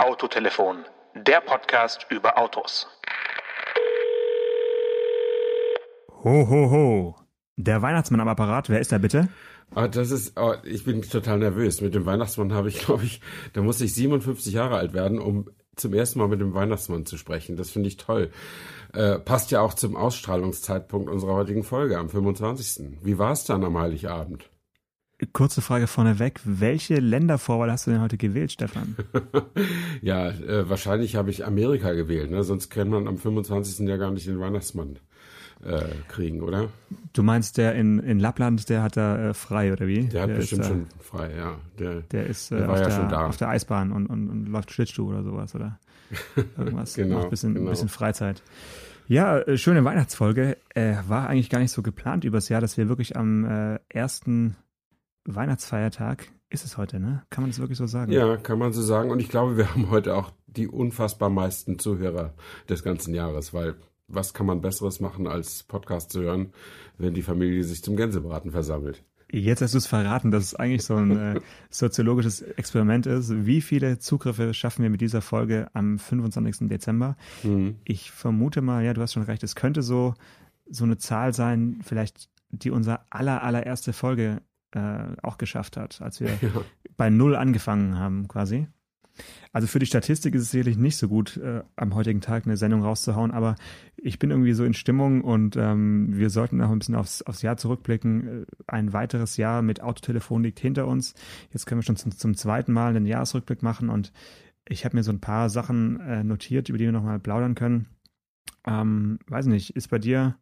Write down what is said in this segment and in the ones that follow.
Autotelefon, der Podcast über Autos. Ho, ho, ho. Der Weihnachtsmann am Apparat, wer ist da bitte? Ah, das ist, oh, ich bin total nervös. Mit dem Weihnachtsmann habe ich, glaube ich, da muss ich 57 Jahre alt werden, um zum ersten Mal mit dem Weihnachtsmann zu sprechen. Das finde ich toll. Äh, passt ja auch zum Ausstrahlungszeitpunkt unserer heutigen Folge am 25. Wie war es dann am Heiligabend? Kurze Frage vorneweg. Welche Ländervorwahl hast du denn heute gewählt, Stefan? ja, äh, wahrscheinlich habe ich Amerika gewählt, ne? sonst kennt man am 25. ja gar nicht den Weihnachtsmann äh, kriegen, oder? Du meinst, der in, in Lappland, der hat da äh, frei, oder wie? Der hat der bestimmt ist, schon frei, ja. Der, der ist äh, der war auf, ja der, schon da. auf der Eisbahn und, und, und läuft Schlittschuh oder sowas, oder irgendwas. Genau, Macht ein bisschen, genau. bisschen Freizeit. Ja, äh, schöne Weihnachtsfolge. Äh, war eigentlich gar nicht so geplant übers Jahr, dass wir wirklich am ersten Weihnachtsfeiertag, ist es heute, ne? Kann man das wirklich so sagen? Ja, kann man so sagen. Und ich glaube, wir haben heute auch die unfassbar meisten Zuhörer des ganzen Jahres, weil was kann man Besseres machen, als Podcast zu hören, wenn die Familie sich zum Gänsebraten versammelt? Jetzt hast du es verraten, dass es eigentlich so ein äh, soziologisches Experiment ist. Wie viele Zugriffe schaffen wir mit dieser Folge am 25. Dezember? Mhm. Ich vermute mal, ja, du hast schon recht, es könnte so, so eine Zahl sein, vielleicht die unser aller, allererste Folge äh, auch geschafft hat, als wir Ja. bei Null angefangen haben quasi. Also für die Statistik ist es sicherlich nicht so gut, äh, am heutigen Tag eine Sendung rauszuhauen, aber ich bin irgendwie so in Stimmung und ähm, wir sollten auch ein bisschen aufs, aufs Jahr zurückblicken. Äh, Ein weiteres Jahr mit Autotelefon liegt hinter uns. Jetzt können wir schon zum, zum zweiten Mal einen Jahresrückblick machen und ich habe mir so ein paar Sachen äh, notiert, über die wir nochmal plaudern können. Ähm, weiß nicht, ist bei dir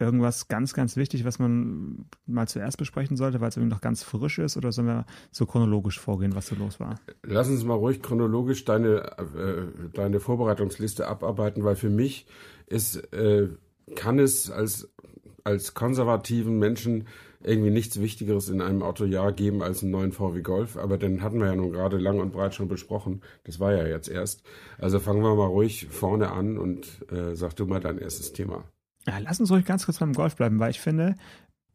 irgendwas ganz, ganz wichtig, was man mal zuerst besprechen sollte, weil es irgendwie noch ganz frisch ist? Oder sollen wir so chronologisch vorgehen, was so los war? Lass uns mal ruhig chronologisch deine, äh, deine Vorbereitungsliste abarbeiten, weil für mich ist, äh, kann es als, als konservativen Menschen irgendwie nichts Wichtigeres in einem Autojahr geben als einen neuen VW Golf. Aber den hatten wir ja nun gerade lang und breit schon besprochen. Das war ja jetzt erst. Also fangen wir mal ruhig vorne an und äh, sag du mal dein erstes Thema. Ja, lass uns ruhig ganz kurz beim Golf bleiben, weil ich finde,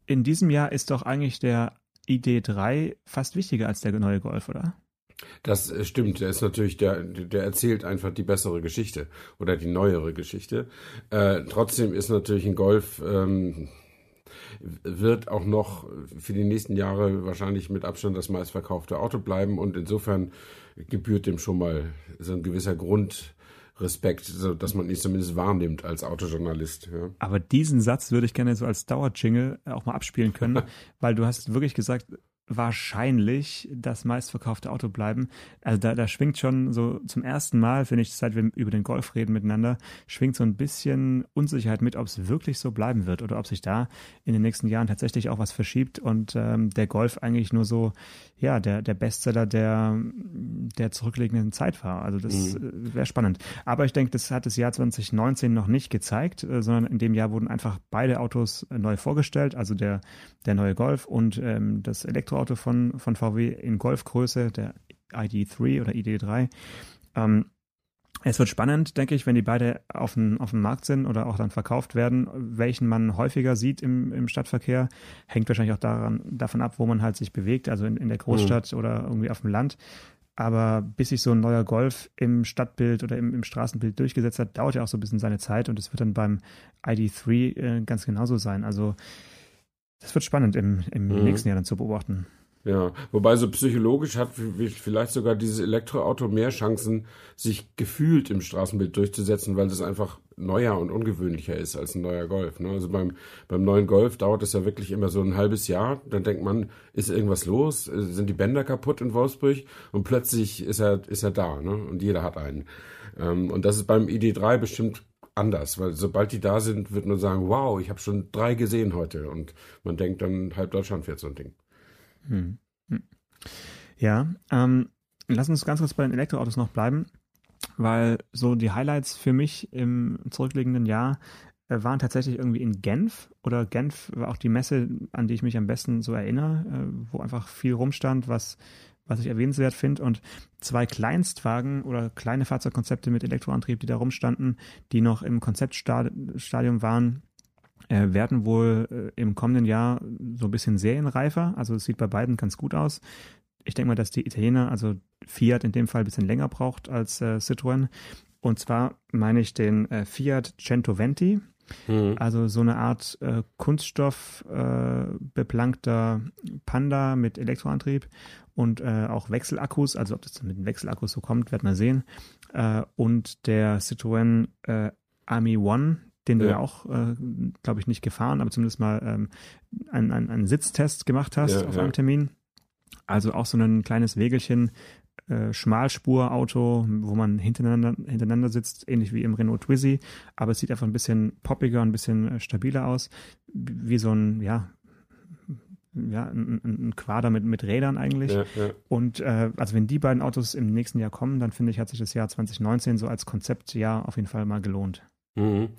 in diesem Jahr ist doch eigentlich der ID3 fast wichtiger als der neue Golf, oder? Das äh, stimmt. Der ist natürlich, der, der erzählt einfach die bessere Geschichte oder die neuere Geschichte. Äh, trotzdem ist natürlich ein Golf, ähm, wird auch noch für die nächsten Jahre wahrscheinlich mit Abstand das meistverkaufte Auto bleiben und insofern gebührt dem schon mal so ein gewisser Grundrespekt, so dass man ihn zumindest wahrnimmt als Autojournalist. Ja. Aber diesen Satz würde ich gerne so als Dauerjingle auch mal abspielen können, weil du hast wirklich gesagt, wahrscheinlich das meistverkaufte Auto bleiben. Also da, da schwingt schon so zum ersten Mal, finde ich, seit wir über den Golf reden miteinander, schwingt so ein bisschen Unsicherheit mit, ob es wirklich so bleiben wird oder ob sich da in den nächsten Jahren tatsächlich auch was verschiebt und ähm, der Golf eigentlich nur so, ja, der, der Bestseller der, der zurückliegenden Zeit war. Also das Mhm. äh, wäre spannend. Aber ich denke, das hat das Jahr 2019 noch nicht gezeigt, äh, sondern in dem Jahr wurden einfach beide Autos äh, neu vorgestellt, also der, der neue Golf und ähm, das Elektroauto von, von VW in Golfgröße, der ID3 oder ID3. Ähm, es wird spannend, denke ich, wenn die beide auf dem, auf dem Markt sind oder auch dann verkauft werden, welchen man häufiger sieht im, im Stadtverkehr. Hängt wahrscheinlich auch daran, davon ab, wo man halt sich bewegt, also in, in der Großstadt oder irgendwie auf dem Land. Aber bis sich so ein neuer Golf im Stadtbild oder im, im Straßenbild durchgesetzt hat, dauert ja auch so ein bisschen seine Zeit und es wird dann beim ID3 äh, ganz genauso sein. Also das wird spannend im, im Mhm. nächsten Jahr dann zu beobachten. Ja, wobei so psychologisch hat vielleicht sogar dieses Elektroauto mehr Chancen, sich gefühlt im Straßenbild durchzusetzen, weil das einfach neuer und ungewöhnlicher ist als ein neuer Golf. Ne? Also beim, beim neuen Golf dauert es ja wirklich immer so ein halbes Jahr. Dann denkt man, ist irgendwas los? Äh, Sind die Bänder kaputt in Wolfsburg? Und plötzlich ist er, ist er da, ne? Und jeder hat einen. Ähm, und das ist beim ID3 bestimmt anders, weil sobald die da sind, wird man sagen, wow, ich habe schon drei gesehen heute. Und man denkt dann, halb Deutschland fährt so ein Ding. Hm. Hm. Ja, ähm, lass uns ganz kurz bei den Elektroautos noch bleiben, weil so die Highlights für mich im zurückliegenden Jahr äh, waren tatsächlich irgendwie in Genf oder Genf war auch die Messe, an die ich mich am besten so erinnere, äh, wo einfach viel rumstand, was was ich erwähnenswert finde und zwei Kleinstwagen oder kleine Fahrzeugkonzepte mit Elektroantrieb, die da rumstanden, die noch im Konzeptstadium waren, äh, werden wohl äh, im kommenden Jahr so ein bisschen serienreifer. Also es sieht bei beiden ganz gut aus. Ich denke mal, dass die Italiener, also Fiat in dem Fall ein bisschen länger braucht als äh, Citroën. Und zwar meine ich den äh, Fiat Centoventi. Mhm. Also so eine Art äh, Kunststoff äh, beplankter Panda mit Elektroantrieb und äh, auch Wechselakkus. Also ob das mit den Wechselakkus so kommt, wird man sehen. Äh, und der Citroën äh, Ami One, den du ja, ja auch, äh, glaube ich, nicht gefahren, aber zumindest mal ähm, einen, einen, einen Sitztest gemacht hast ja, auf ja. einem Termin. Also auch so ein kleines Wägelchen, äh, Schmalspurauto, wo man hintereinander, hintereinander sitzt, ähnlich wie im Renault Twizy, aber es sieht einfach ein bisschen poppiger, ein bisschen äh, stabiler aus, wie so ein, ja, ja, ein, ein Quader mit, mit Rädern eigentlich. Ja, ja. Und äh, also wenn die beiden Autos im nächsten Jahr kommen, dann finde ich, hat sich das Jahr 2019 so als Konzeptjahr auf jeden Fall mal gelohnt. Mhm.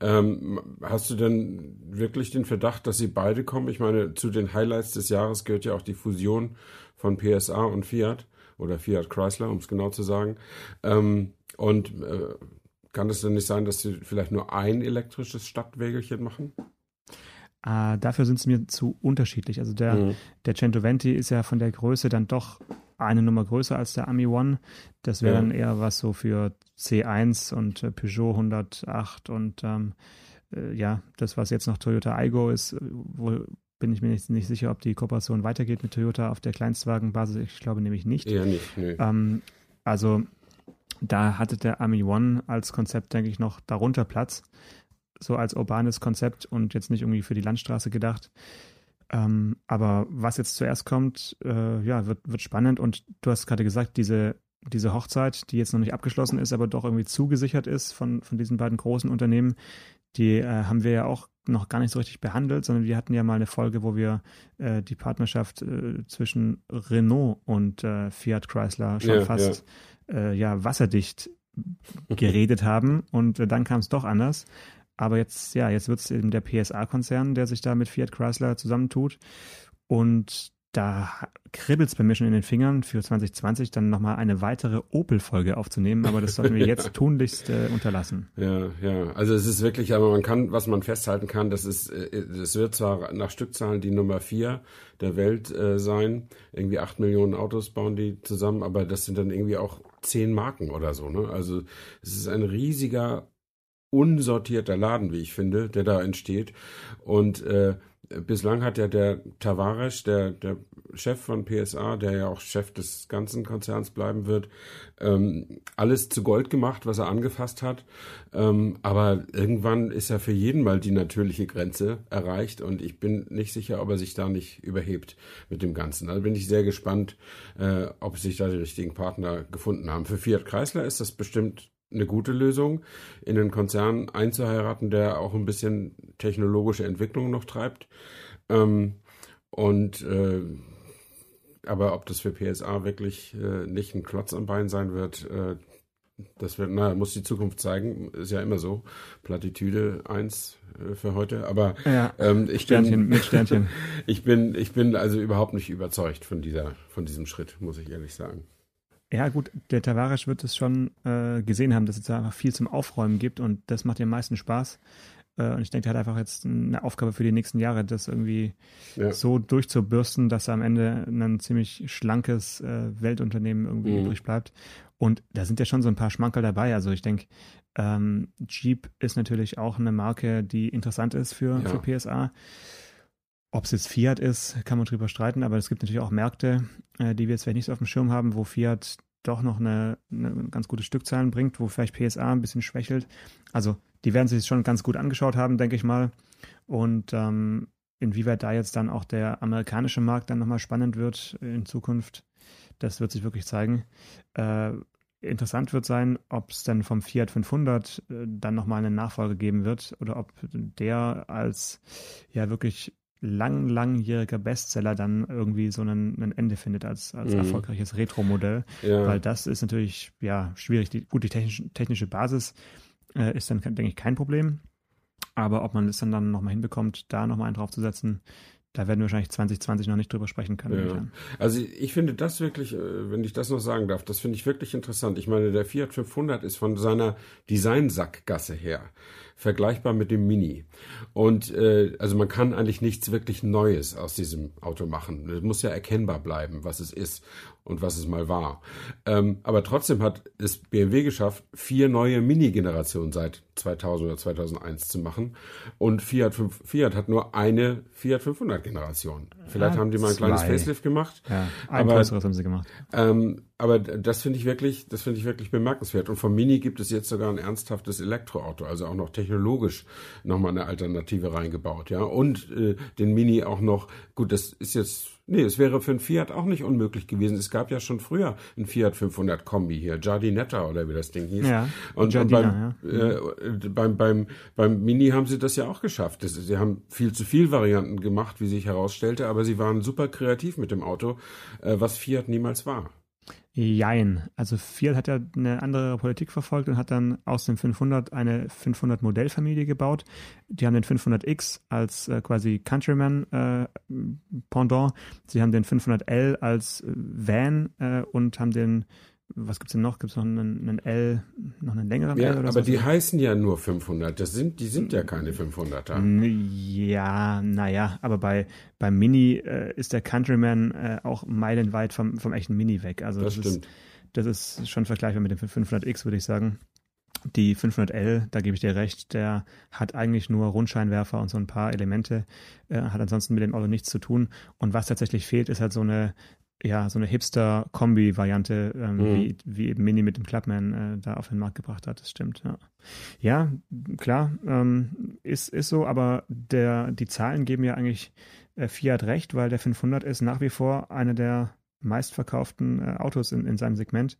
Ähm, hast du denn wirklich den Verdacht, dass sie beide kommen? Ich meine, zu den Highlights des Jahres gehört ja auch die Fusion von PSA und Fiat oder Fiat Chrysler, um es genau zu sagen. Ähm, und äh, kann es denn nicht sein, dass sie vielleicht nur ein elektrisches Stadtwägelchen machen? Äh, dafür sind sie mir zu unterschiedlich. Also der, mhm. der Centoventi ist ja von der Größe dann doch eine Nummer größer als der Ami One. Das wäre ja. dann eher was so für C1 und äh, Peugeot 108 und ähm, äh, ja, das, was jetzt noch Toyota Aygo ist, äh, wo bin ich mir nicht, nicht, sicher, ob die Kooperation weitergeht mit Toyota auf der Kleinstwagenbasis. Ich glaube nämlich nicht. Eher nicht, nee. ähm, also da hatte der Ami One als Konzept, denke ich, noch darunter Platz. So als urbanes Konzept und jetzt nicht irgendwie für die Landstraße gedacht. Ähm, aber was jetzt zuerst kommt, äh, ja, wird, wird spannend. Und du hast gerade gesagt, diese, diese Hochzeit, die jetzt noch nicht abgeschlossen ist, aber doch irgendwie zugesichert ist von, von diesen beiden großen Unternehmen, die äh, haben wir ja auch noch gar nicht so richtig behandelt, sondern wir hatten ja mal eine Folge, wo wir äh, die Partnerschaft äh, zwischen Renault und äh, Fiat Chrysler schon ja, fast ja. Äh, ja wasserdicht geredet haben und dann kam es doch anders. Aber jetzt, ja, jetzt wird es eben der PSA-Konzern, der sich da mit Fiat Chrysler zusammentut. Und da kribbelt es bei mir schon in den Fingern, für 2020 dann nochmal eine weitere Opel-Folge aufzunehmen, aber das sollten wir jetzt tunlichst äh, unterlassen. Ja, ja, also es ist wirklich, aber man kann, was man festhalten kann, das ist, es wird zwar nach Stückzahlen die Nummer vier der Welt äh, sein, irgendwie acht Millionen Autos bauen die zusammen, aber das sind dann irgendwie auch zehn Marken oder so, ne? Also es ist ein riesiger unsortierter Laden, wie ich finde, der da entsteht. Und äh, bislang hat ja der Tavares, der, der Chef von PSA, der ja auch Chef des ganzen Konzerns bleiben wird, ähm, alles zu Gold gemacht, was er angefasst hat. Ähm, aber irgendwann ist ja für jeden mal die natürliche Grenze erreicht und ich bin nicht sicher, ob er sich da nicht überhebt mit dem Ganzen. Also bin ich sehr gespannt, äh, ob sich da die richtigen Partner gefunden haben. Für Fiat Chrysler ist das bestimmt eine gute Lösung, in einen Konzern einzuheiraten, der auch ein bisschen technologische Entwicklung noch treibt. Ähm, und äh, aber ob das für PSA wirklich äh, nicht ein Klotz am Bein sein wird, äh, das wird, naja, muss die Zukunft zeigen. Ist ja immer so. Plattitüde 1 äh, für heute. Aber ja, ähm, ich Sternchen bin, mit Sternchen. ich bin, ich bin also überhaupt nicht überzeugt von dieser, von diesem Schritt, muss ich ehrlich sagen. Ja, gut, der Tavares wird es schon äh, gesehen haben, dass es da einfach viel zum Aufräumen gibt und das macht ihm am meisten Spaß. Äh, und ich denke, er hat einfach jetzt eine Aufgabe für die nächsten Jahre, das irgendwie ja. so durchzubürsten, dass er am Ende ein ziemlich schlankes äh, Weltunternehmen irgendwie mhm. übrig bleibt. Und da sind ja schon so ein paar Schmankerl dabei. Also ich denke, ähm, Jeep ist natürlich auch eine Marke, die interessant ist für, ja. für PSA. Ob es jetzt Fiat ist, kann man drüber streiten, aber es gibt natürlich auch Märkte, äh, die wir jetzt vielleicht nicht auf dem Schirm haben, wo Fiat doch noch eine, eine ganz gute Stückzahlen bringt, wo vielleicht PSA ein bisschen schwächelt. Also die werden sich schon ganz gut angeschaut haben, denke ich mal. Und ähm, inwieweit da jetzt dann auch der amerikanische Markt dann nochmal spannend wird in Zukunft, das wird sich wirklich zeigen. Äh, interessant wird sein, ob es dann vom Fiat 500 äh, dann nochmal eine Nachfolge geben wird oder ob der als ja wirklich lang, langjähriger Bestseller dann irgendwie so ein, ein Ende findet als, als mhm. erfolgreiches Retro-Modell. Ja. Weil das ist natürlich, ja, schwierig. Die, gut, die technisch, technische Basis äh, ist dann, denke ich, kein Problem. Aber ob man es dann, dann nochmal hinbekommt, da nochmal einen draufzusetzen, da werden wir wahrscheinlich 2020 noch nicht drüber sprechen können. Ja. Also ich finde das wirklich, äh, wenn ich das noch sagen darf, das finde ich wirklich interessant. Ich meine, der Fiat 500 ist von seiner Designsackgasse her vergleichbar mit dem Mini. Und äh, also man kann eigentlich nichts wirklich Neues aus diesem Auto machen. Es muss ja erkennbar bleiben, was es ist und was es mal war. Ähm, aber trotzdem hat es BMW geschafft, vier neue Mini-Generationen seit 2000 oder 2001 zu machen. Und Fiat, 5, Fiat hat nur eine Fiat 500 Generation. Vielleicht ja, haben die mal ein zwei. kleines Facelift gemacht. Ja, ein aber, größeres haben sie gemacht. Ähm, aber das finde ich wirklich, das finde ich wirklich bemerkenswert. Und vom Mini gibt es jetzt sogar ein ernsthaftes Elektroauto, also auch noch technologisch nochmal eine Alternative reingebaut, ja. Und äh, den Mini auch noch, gut, das ist jetzt Nee, es wäre für ein Fiat auch nicht unmöglich gewesen. Es gab ja schon früher ein Fiat 500 Kombi hier, Giardinetta oder wie das Ding hieß. Ja, und, Giardina, und beim, ja. äh, beim, beim, beim Mini haben sie das ja auch geschafft. Das, sie haben viel zu viel Varianten gemacht, wie sich herausstellte, aber sie waren super kreativ mit dem Auto, äh, was Fiat niemals war. Jein. Also Fiat hat ja eine andere Politik verfolgt und hat dann aus dem 500 eine 500 Modellfamilie gebaut. Die haben den 500X als äh, quasi Countryman äh, Pendant. Sie haben den 500L als äh, Van äh, und haben den was gibt es denn noch? Gibt es noch einen, einen, L, noch einen längeren ja, L oder aber so? die heißen ja nur 500. Das sind, die sind ja keine 500er. Ja, naja, aber bei, beim Mini äh, ist der Countryman äh, auch meilenweit vom, vom echten Mini weg. Also das, das stimmt. Ist, das ist schon vergleichbar mit dem 500X, würde ich sagen. Die 500L, da gebe ich dir recht, der hat eigentlich nur Rundscheinwerfer und so ein paar Elemente, äh, hat ansonsten mit dem Auto nichts zu tun. Und was tatsächlich fehlt, ist halt so eine ja, so eine Hipster-Kombi-Variante, ähm, mhm. wie, wie eben Mini mit dem Clubman äh, da auf den Markt gebracht hat. Das stimmt, ja. Ja, klar, ähm, ist, ist so, aber der, die Zahlen geben ja eigentlich äh, Fiat recht, weil der 500 ist nach wie vor einer der meistverkauften äh, Autos in, in seinem Segment.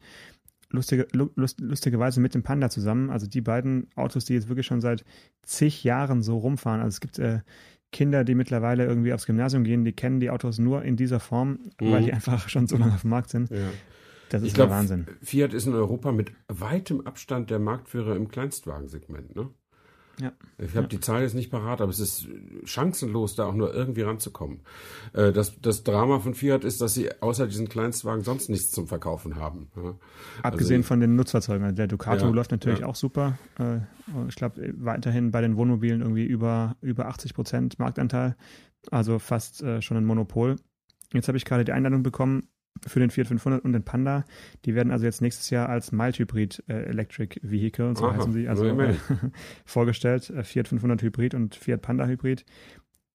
Lustige, lust, lustigerweise mit dem Panda zusammen. Also die beiden Autos, die jetzt wirklich schon seit zig Jahren so rumfahren. Also es gibt äh, Kinder, die mittlerweile irgendwie aufs Gymnasium gehen, die kennen die Autos nur in dieser Form, mhm. weil die einfach schon so lange auf dem Markt sind. Ja. Das ist ich glaub, Wahnsinn. Fiat ist in Europa mit weitem Abstand der Marktführer im Kleinstwagensegment, ne? Ja. Ich habe ja. die Zahl jetzt nicht parat, aber es ist chancenlos, da auch nur irgendwie ranzukommen. Äh, das, das Drama von Fiat ist, dass sie außer diesen Kleinstwagen sonst nichts zum Verkaufen haben. Abgesehen also, von den Nutzfahrzeugen. Der Ducato ja, läuft natürlich auch super. Äh, ich glaube, weiterhin bei den Wohnmobilen irgendwie über, über 80 Prozent Marktanteil. Also fast äh, schon ein Monopol. Jetzt habe ich gerade die Einladung bekommen für den Fiat 500 und den Panda. Die werden also jetzt nächstes Jahr als Mild Hybrid äh, Electric Vehicle, so Aha, heißen sie, also äh, vorgestellt. Äh, Fiat 500 Hybrid und Fiat Panda Hybrid.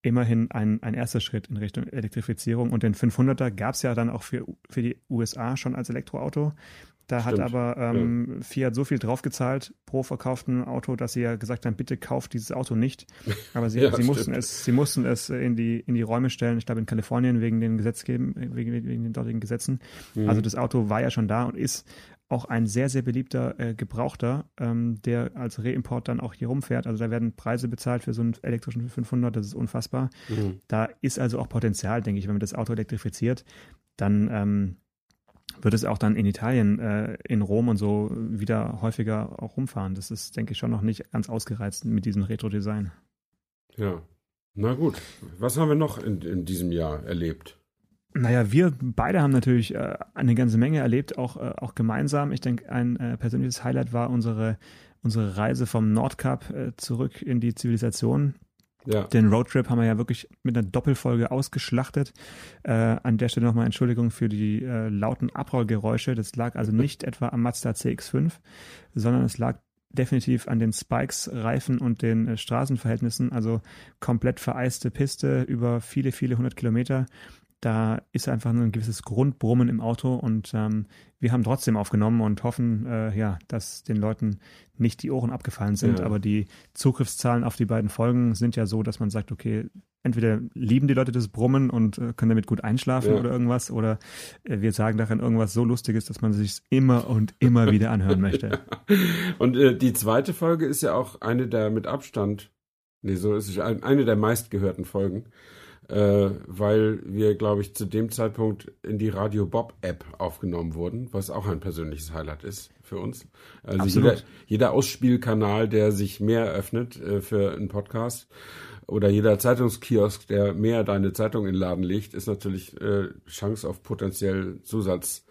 Immerhin ein, ein erster Schritt in Richtung Elektrifizierung. Und den 500er gab es ja dann auch für, für die USA schon als Elektroauto. Da Stimmt. hat aber ähm, ja. Fiat so viel draufgezahlt pro verkauften Auto, dass sie ja gesagt haben, bitte kauft dieses Auto nicht. Aber sie, ja, sie mussten es, sie mussten es in die, in die Räume stellen, ich glaube in Kalifornien wegen den Gesetzgeben, wegen, wegen den dortigen Gesetzen. Mhm. Also das Auto war ja schon da und ist auch ein sehr, sehr beliebter äh, Gebrauchter, ähm, der als Reimport dann auch hier rumfährt. Also da werden Preise bezahlt für so einen elektrischen 500, das ist unfassbar. Mhm. Da ist also auch Potenzial, denke ich, wenn man das Auto elektrifiziert, dann ähm, wird es auch dann in Italien, äh, in Rom und so wieder häufiger auch rumfahren. Das ist, denke ich, schon noch nicht ganz ausgereizt mit diesem Retro-Design. Ja. Na gut. Was haben wir noch in, in diesem Jahr erlebt? Naja, wir beide haben natürlich äh, eine ganze Menge erlebt, auch, äh, auch gemeinsam. Ich denke, ein äh, persönliches Highlight war unsere, unsere Reise vom Nordkap äh, zurück in die Zivilisation. Ja. Den Roadtrip haben wir ja wirklich mit einer Doppelfolge ausgeschlachtet. Äh, an der Stelle nochmal Entschuldigung für die äh, lauten Abrollgeräusche. Das lag also nicht etwa am Mazda CX5, sondern es lag definitiv an den Spikes, Reifen und den äh, Straßenverhältnissen. Also komplett vereiste Piste über viele, viele hundert Kilometer da ist einfach ein gewisses Grundbrummen im Auto und ähm, wir haben trotzdem aufgenommen und hoffen, äh, ja, dass den Leuten nicht die Ohren abgefallen sind. Ja. Aber die Zugriffszahlen auf die beiden Folgen sind ja so, dass man sagt, okay, entweder lieben die Leute das Brummen und äh, können damit gut einschlafen ja. oder irgendwas, oder äh, wir sagen darin irgendwas so Lustiges, dass man sich immer und immer wieder anhören möchte. Und äh, die zweite Folge ist ja auch eine der mit Abstand, nee, so ist es eine der meistgehörten Folgen äh, weil wir, glaube ich, zu dem Zeitpunkt in die Radio Bob App aufgenommen wurden, was auch ein persönliches Highlight ist für uns. Also jeder, jeder, Ausspielkanal, der sich mehr öffnet äh, für einen Podcast oder jeder Zeitungskiosk, der mehr deine Zeitung in den Laden legt, ist natürlich äh, Chance auf potenziell Zusatz.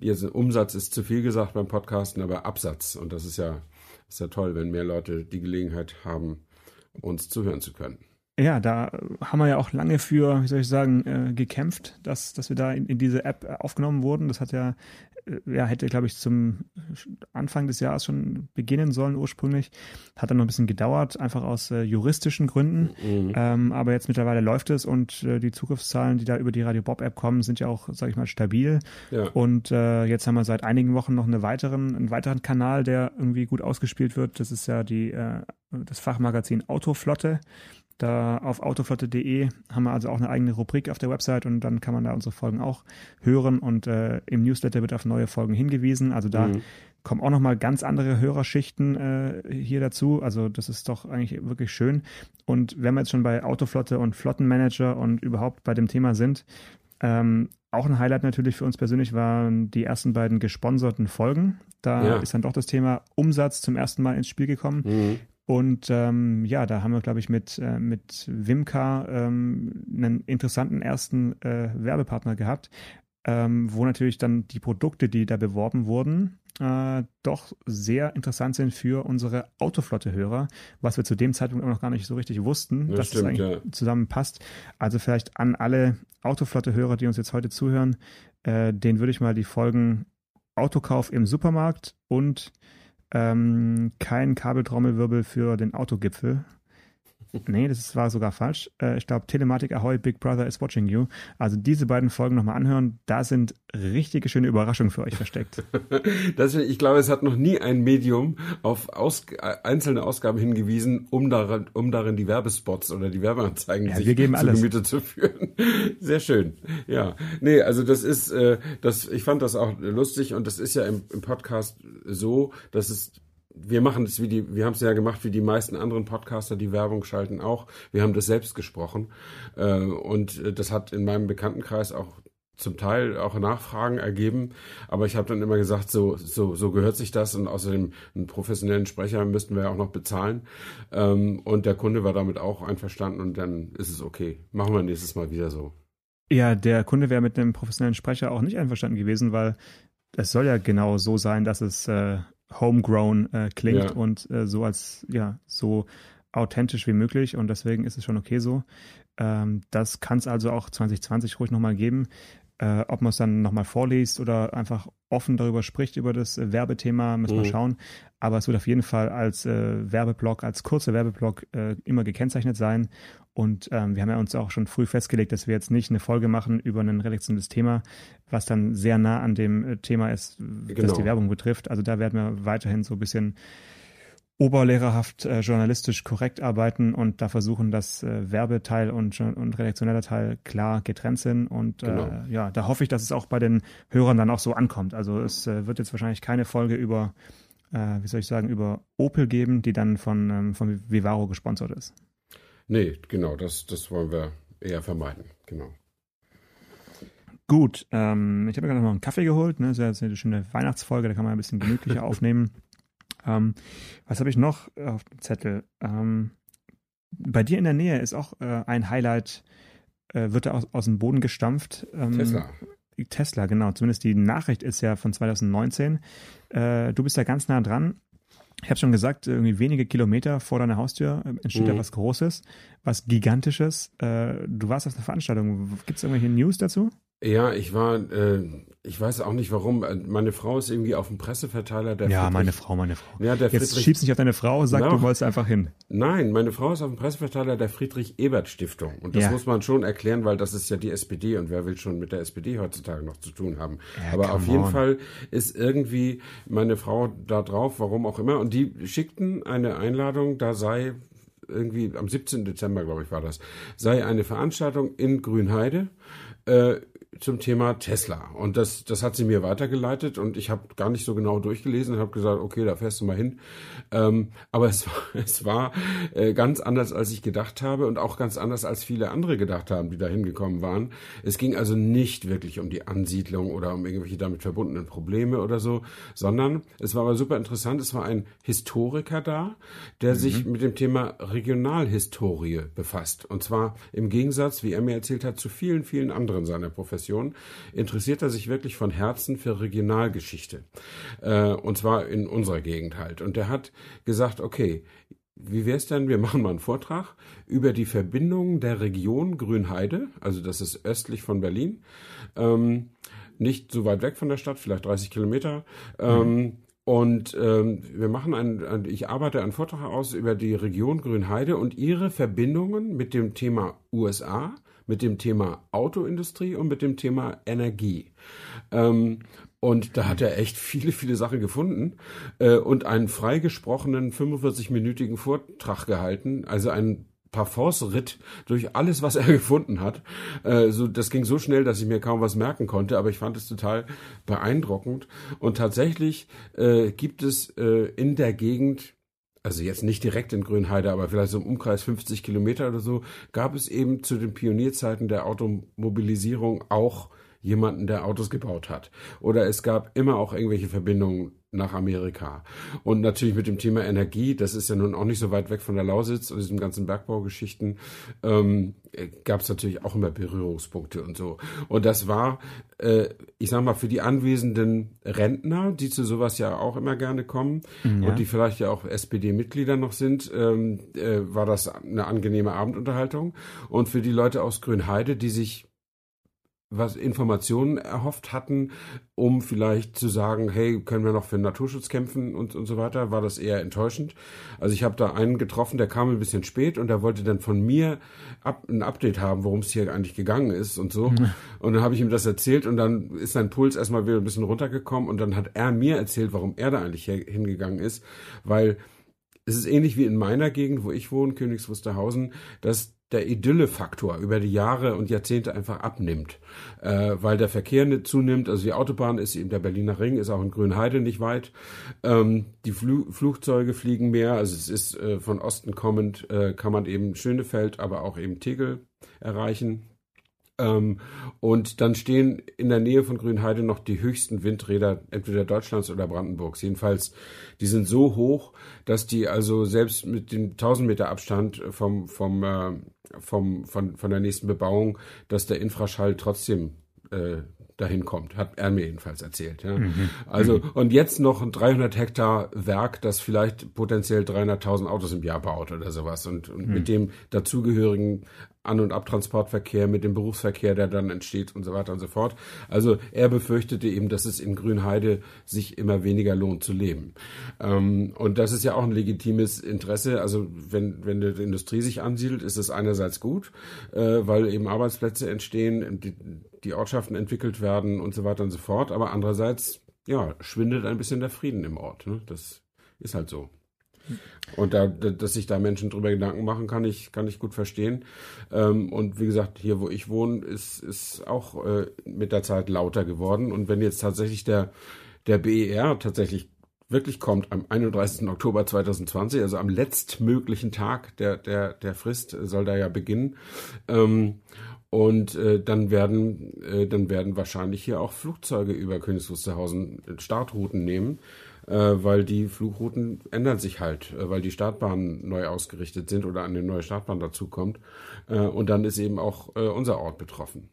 Ihr Umsatz ist zu viel gesagt beim Podcasten, aber Absatz. Und das ist ja, ist ja toll, wenn mehr Leute die Gelegenheit haben, uns zuhören zu können. Ja, da haben wir ja auch lange für, wie soll ich sagen, äh, gekämpft, dass, dass wir da in, in diese App aufgenommen wurden. Das hat ja äh, ja, hätte, glaube ich, zum Anfang des Jahres schon beginnen sollen ursprünglich. Hat dann noch ein bisschen gedauert, einfach aus äh, juristischen Gründen. Mhm. Ähm, aber jetzt mittlerweile läuft es und äh, die Zugriffszahlen, die da über die Radio Bob App kommen, sind ja auch, sage ich mal, stabil. Ja. Und äh, jetzt haben wir seit einigen Wochen noch eine weiteren, einen weiteren Kanal, der irgendwie gut ausgespielt wird. Das ist ja die, äh, das Fachmagazin Autoflotte. Da auf autoflotte.de haben wir also auch eine eigene Rubrik auf der Website und dann kann man da unsere Folgen auch hören und äh, im Newsletter wird auf neue Folgen hingewiesen. Also da mhm. kommen auch nochmal ganz andere Hörerschichten äh, hier dazu. Also das ist doch eigentlich wirklich schön. Und wenn wir jetzt schon bei Autoflotte und Flottenmanager und überhaupt bei dem Thema sind, ähm, auch ein Highlight natürlich für uns persönlich waren die ersten beiden gesponserten Folgen. Da ja. ist dann doch das Thema Umsatz zum ersten Mal ins Spiel gekommen. Mhm. Und ähm, ja, da haben wir, glaube ich, mit, äh, mit Wimka ähm, einen interessanten ersten äh, Werbepartner gehabt, ähm, wo natürlich dann die Produkte, die da beworben wurden, äh, doch sehr interessant sind für unsere Autoflotte-Hörer, was wir zu dem Zeitpunkt auch noch gar nicht so richtig wussten, das dass stimmt, das eigentlich ja. zusammenpasst. Also vielleicht an alle Autoflotte-Hörer, die uns jetzt heute zuhören, äh, denen würde ich mal die Folgen Autokauf im Supermarkt und ähm, kein Kabeltrommelwirbel für den Autogipfel Nee, das war sogar falsch. Äh, ich glaube, Telematik Ahoy, Big Brother is watching you. Also diese beiden Folgen nochmal anhören. Da sind richtige schöne Überraschungen für euch versteckt. das, ich glaube, es hat noch nie ein Medium auf Aus, einzelne Ausgaben hingewiesen, um darin, um darin die Werbespots oder die Werbeanzeigen ja, sich wir geben zu alles. Gemüte zu führen. Sehr schön. Ja. Nee, also das ist, äh, das, ich fand das auch lustig und das ist ja im, im Podcast so, dass es wir machen es wie die, wir haben es ja gemacht wie die meisten anderen Podcaster, die Werbung schalten auch. Wir haben das selbst gesprochen. Äh, und das hat in meinem Bekanntenkreis auch zum Teil auch Nachfragen ergeben, aber ich habe dann immer gesagt, so, so, so gehört sich das und außerdem einen professionellen Sprecher müssten wir ja auch noch bezahlen. Ähm, und der Kunde war damit auch einverstanden und dann ist es okay. Machen wir nächstes Mal wieder so. Ja, der Kunde wäre mit einem professionellen Sprecher auch nicht einverstanden gewesen, weil es soll ja genau so sein, dass es äh, homegrown äh, klingt ja. und äh, so als, ja, so authentisch wie möglich und deswegen ist es schon okay so. Ähm, das kann es also auch 2020 ruhig nochmal geben. Äh, ob man es dann nochmal vorliest oder einfach offen darüber spricht, über das äh, Werbethema, müssen wir mhm. schauen. Aber es wird auf jeden Fall als äh, Werbeblock, als kurzer Werbeblock äh, immer gekennzeichnet sein. Und ähm, wir haben ja uns auch schon früh festgelegt, dass wir jetzt nicht eine Folge machen über ein redaktionelles Thema, was dann sehr nah an dem äh, Thema ist, genau. das die Werbung betrifft. Also da werden wir weiterhin so ein bisschen oberlehrerhaft äh, journalistisch korrekt arbeiten und da versuchen, dass äh, Werbeteil und, und redaktioneller Teil klar getrennt sind. Und äh, genau. äh, ja, da hoffe ich, dass es auch bei den Hörern dann auch so ankommt. Also es äh, wird jetzt wahrscheinlich keine Folge über, äh, wie soll ich sagen, über Opel geben, die dann von, ähm, von Vivaro gesponsert ist. Nee, genau, das, das wollen wir eher vermeiden. Genau. Gut, ähm, ich habe mir gerade noch einen Kaffee geholt. Ne? Das ist ja eine schöne Weihnachtsfolge, da kann man ein bisschen gemütlicher aufnehmen. Ähm, was habe ich noch auf dem Zettel? Ähm, bei dir in der Nähe ist auch äh, ein Highlight, äh, wird da aus, aus dem Boden gestampft. Ähm, Tesla. Tesla, genau. Zumindest die Nachricht ist ja von 2019. Äh, du bist da ganz nah dran. Ich habe schon gesagt, irgendwie wenige Kilometer vor deiner Haustür äh, entsteht mhm. da was Großes, was Gigantisches. Äh, du warst auf einer Veranstaltung. Gibt es irgendwelche News dazu? Ja, ich war, äh, ich weiß auch nicht warum. Äh, meine Frau ist irgendwie auf dem Presseverteiler der Ja, Friedrich, meine Frau, meine Frau. Ja, der Jetzt Friedrich, schieb's nicht auf deine Frau, sag, no, du wolltest einfach hin. Nein, meine Frau ist auf dem Presseverteiler der Friedrich-Ebert-Stiftung. Und das ja. muss man schon erklären, weil das ist ja die SPD und wer will schon mit der SPD heutzutage noch zu tun haben. Ja, Aber auf jeden on. Fall ist irgendwie meine Frau da drauf, warum auch immer. Und die schickten eine Einladung, da sei irgendwie am 17. Dezember, glaube ich, war das, sei eine Veranstaltung in Grünheide. Äh, zum Thema Tesla. Und das, das hat sie mir weitergeleitet und ich habe gar nicht so genau durchgelesen und habe gesagt, okay, da fährst du mal hin. Ähm, aber es war, es war äh, ganz anders, als ich gedacht habe und auch ganz anders, als viele andere gedacht haben, die da hingekommen waren. Es ging also nicht wirklich um die Ansiedlung oder um irgendwelche damit verbundenen Probleme oder so, sondern es war aber super interessant. Es war ein Historiker da, der mhm. sich mit dem Thema Regionalhistorie befasst. Und zwar im Gegensatz, wie er mir erzählt hat, zu vielen, vielen anderen seiner Profession, interessiert er sich wirklich von Herzen für Regionalgeschichte. Äh, und zwar in unserer Gegend halt. Und er hat gesagt, okay, wie wäre es denn, wir machen mal einen Vortrag über die Verbindung der Region Grünheide, also das ist östlich von Berlin, ähm, nicht so weit weg von der Stadt, vielleicht 30 Kilometer. Ähm, mhm. Und ähm, wir machen einen, ich arbeite einen Vortrag aus über die Region Grünheide und ihre Verbindungen mit dem Thema USA, mit dem Thema Autoindustrie und mit dem Thema Energie. Ähm, und da hat er echt viele, viele Sachen gefunden äh, und einen freigesprochenen 45-minütigen Vortrag gehalten, also einen Parforce-Ritt durch alles, was er gefunden hat. Äh, so, das ging so schnell, dass ich mir kaum was merken konnte, aber ich fand es total beeindruckend. Und tatsächlich äh, gibt es äh, in der Gegend also jetzt nicht direkt in Grünheide, aber vielleicht so im Umkreis 50 Kilometer oder so, gab es eben zu den Pionierzeiten der Automobilisierung auch jemanden, der Autos gebaut hat. Oder es gab immer auch irgendwelche Verbindungen nach Amerika. Und natürlich mit dem Thema Energie, das ist ja nun auch nicht so weit weg von der Lausitz und diesen ganzen Bergbaugeschichten, ähm, gab es natürlich auch immer Berührungspunkte und so. Und das war, äh, ich sag mal, für die anwesenden Rentner, die zu sowas ja auch immer gerne kommen mhm, ja. und die vielleicht ja auch SPD-Mitglieder noch sind, ähm, äh, war das eine angenehme Abendunterhaltung. Und für die Leute aus Grünheide, die sich was Informationen erhofft hatten, um vielleicht zu sagen, hey, können wir noch für den Naturschutz kämpfen und, und so weiter, war das eher enttäuschend. Also ich habe da einen getroffen, der kam ein bisschen spät und der wollte dann von mir ab, ein Update haben, worum es hier eigentlich gegangen ist und so. Mhm. Und dann habe ich ihm das erzählt und dann ist sein Puls erstmal wieder ein bisschen runtergekommen und dann hat er mir erzählt, warum er da eigentlich hingegangen ist, weil es ist ähnlich wie in meiner Gegend, wo ich wohne, Königs Wusterhausen, dass der Idylle-Faktor über die Jahre und Jahrzehnte einfach abnimmt, äh, weil der Verkehr zunimmt. Also die Autobahn ist eben der Berliner Ring, ist auch in Grünheide nicht weit. Ähm, die Fl Flugzeuge fliegen mehr, also es ist äh, von Osten kommend, äh, kann man eben Schönefeld, aber auch eben Tegel erreichen. Ähm, und dann stehen in der Nähe von Grünheide noch die höchsten Windräder entweder Deutschlands oder Brandenburgs. Jedenfalls, die sind so hoch, dass die also selbst mit dem 1000 Meter Abstand vom, vom, äh, vom, von, von der nächsten Bebauung, dass der Infraschall trotzdem äh, dahin kommt, hat er mir jedenfalls erzählt. Ja. Mhm. Also und jetzt noch ein 300 Hektar Werk, das vielleicht potenziell 300.000 Autos im Jahr baut oder sowas und, und mhm. mit dem dazugehörigen an- und Abtransportverkehr, mit dem Berufsverkehr, der dann entsteht und so weiter und so fort. Also er befürchtete eben, dass es in Grünheide sich immer weniger lohnt zu leben. Ähm, und das ist ja auch ein legitimes Interesse. Also wenn, wenn die Industrie sich ansiedelt, ist es einerseits gut, äh, weil eben Arbeitsplätze entstehen, die, die Ortschaften entwickelt werden und so weiter und so fort. Aber andererseits, ja, schwindet ein bisschen der Frieden im Ort. Ne? Das ist halt so. Und da, dass sich da Menschen drüber Gedanken machen, kann ich, kann ich gut verstehen. Ähm, und wie gesagt, hier, wo ich wohne, ist, ist auch äh, mit der Zeit lauter geworden. Und wenn jetzt tatsächlich der, der BER tatsächlich wirklich kommt am 31. Oktober 2020, also am letztmöglichen Tag der, der, der Frist soll da ja beginnen. Ähm, und äh, dann werden äh, dann werden wahrscheinlich hier auch Flugzeuge über Königs Wusterhausen Startrouten nehmen weil die Flugrouten ändern sich halt, äh, weil die Startbahnen neu ausgerichtet sind oder eine neue Startbahn dazukommt. Äh, und dann ist eben auch äh, unser Ort betroffen.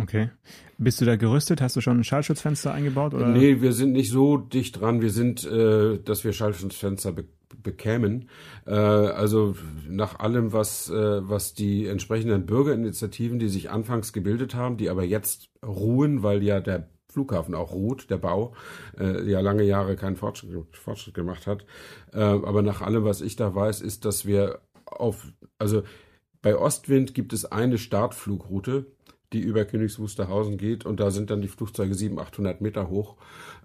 Okay. Bist du da gerüstet? Hast du schon ein Schallschutzfenster eingebaut? Oder? Nee, wir sind nicht so dicht dran. Wir sind, äh, dass wir Schallschutzfenster be bekämen. Äh, also nach allem, was, äh, was die entsprechenden Bürgerinitiativen, die sich anfangs gebildet haben, die aber jetzt ruhen, weil ja der Flughafen auch ruht, der Bau, äh, ja lange Jahre keinen Fortschritt, Fortschritt gemacht hat. Äh, aber nach allem, was ich da weiß, ist, dass wir auf, also bei Ostwind gibt es eine Startflugroute, die über Königs Wusterhausen geht und da sind dann die Flugzeuge 700, 800 Meter hoch.